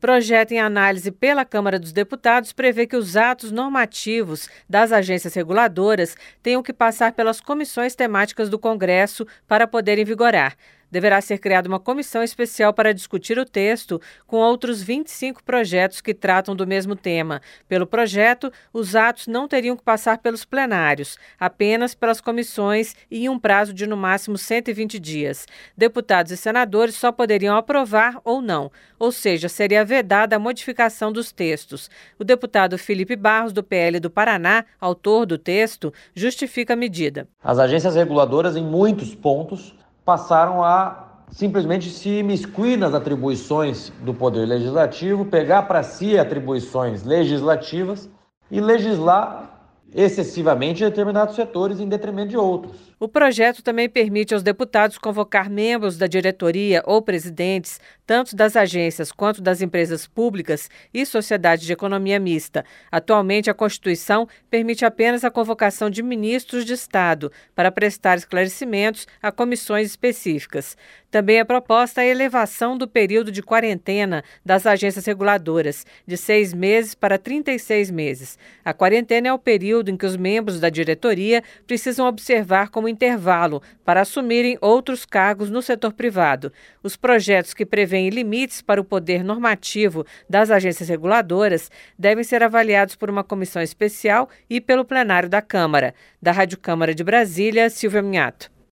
Projeto em análise pela Câmara dos Deputados prevê que os atos normativos das agências reguladoras tenham que passar pelas comissões temáticas do Congresso para poderem vigorar deverá ser criada uma comissão especial para discutir o texto com outros 25 projetos que tratam do mesmo tema. Pelo projeto, os atos não teriam que passar pelos plenários, apenas pelas comissões e em um prazo de no máximo 120 dias. Deputados e senadores só poderiam aprovar ou não, ou seja, seria vedada a modificação dos textos. O deputado Felipe Barros, do PL do Paraná, autor do texto, justifica a medida. As agências reguladoras, em muitos pontos, passaram a simplesmente se imiscuir nas atribuições do Poder Legislativo, pegar para si atribuições legislativas e legislar excessivamente em determinados setores em detrimento de outros. O projeto também permite aos deputados convocar membros da diretoria ou presidentes, tanto das agências quanto das empresas públicas e sociedades de economia mista. Atualmente, a Constituição permite apenas a convocação de ministros de Estado para prestar esclarecimentos a comissões específicas. Também é proposta a elevação do período de quarentena das agências reguladoras, de seis meses para 36 meses. A quarentena é o período em que os membros da diretoria precisam observar como intervalo para assumirem outros cargos no setor privado. Os projetos que prevêem limites para o poder normativo das agências reguladoras devem ser avaliados por uma comissão especial e pelo plenário da Câmara. Da Rádio Câmara de Brasília, Silvia Minhato.